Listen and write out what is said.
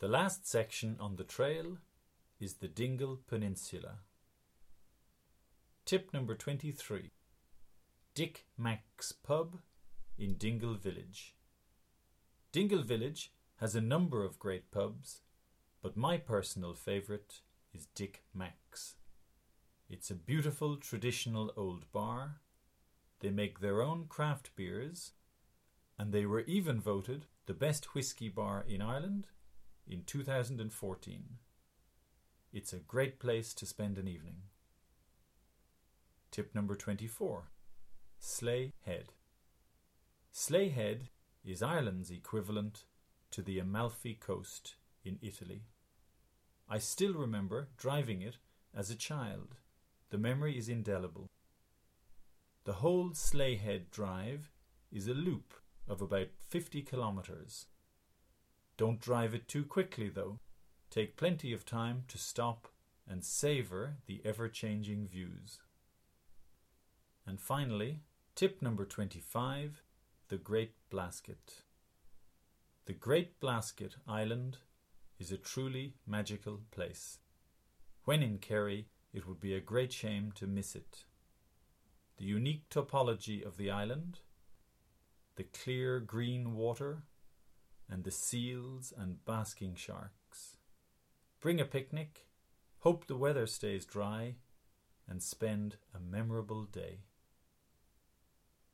The last section on the trail is the Dingle Peninsula. Tip number 23 Dick Mack's Pub in Dingle Village. Dingle Village has a number of great pubs, but my personal favourite is Dick Mack's. It's a beautiful traditional old bar. They make their own craft beers, and they were even voted the best whisky bar in Ireland in 2014. It's a great place to spend an evening. Tip number 24 Slea Head. Slea Head is Ireland's equivalent to the Amalfi Coast in Italy. I still remember driving it as a child. The memory is indelible. The whole Slea Head Drive is a loop of about 50 kilometres. Don't drive it too quickly, though. Take plenty of time to stop and savour the ever changing views. And finally, tip number 25 the Great Blasket. The Great Blasket Island is a truly magical place. When in Kerry, it would be a great shame to miss it. The unique topology of the island, the clear green water, and the seals and basking sharks. Bring a picnic, hope the weather stays dry, and spend a memorable day.